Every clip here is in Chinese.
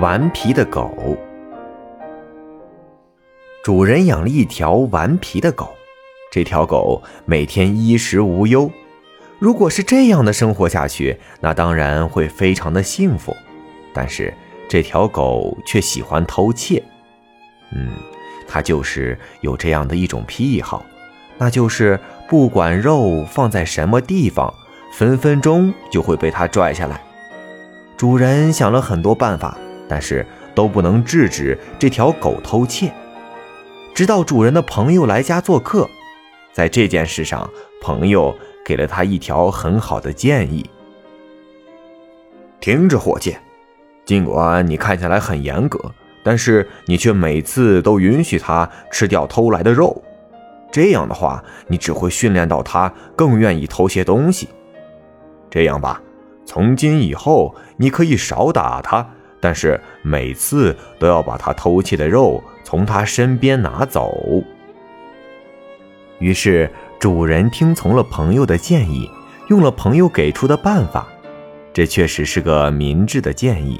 顽皮的狗。主人养了一条顽皮的狗，这条狗每天衣食无忧。如果是这样的生活下去，那当然会非常的幸福。但是这条狗却喜欢偷窃，嗯，它就是有这样的一种癖好，那就是不管肉放在什么地方，分分钟就会被它拽下来。主人想了很多办法。但是都不能制止这条狗偷窃，直到主人的朋友来家做客，在这件事上，朋友给了他一条很好的建议。听着，伙计，尽管你看起来很严格，但是你却每次都允许他吃掉偷来的肉，这样的话，你只会训练到他更愿意偷些东西。这样吧，从今以后，你可以少打他。但是每次都要把他偷窃的肉从他身边拿走。于是主人听从了朋友的建议，用了朋友给出的办法。这确实是个明智的建议。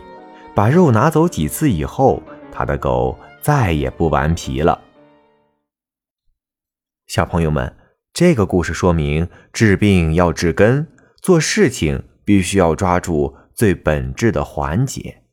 把肉拿走几次以后，他的狗再也不顽皮了。小朋友们，这个故事说明治病要治根，做事情必须要抓住最本质的环节。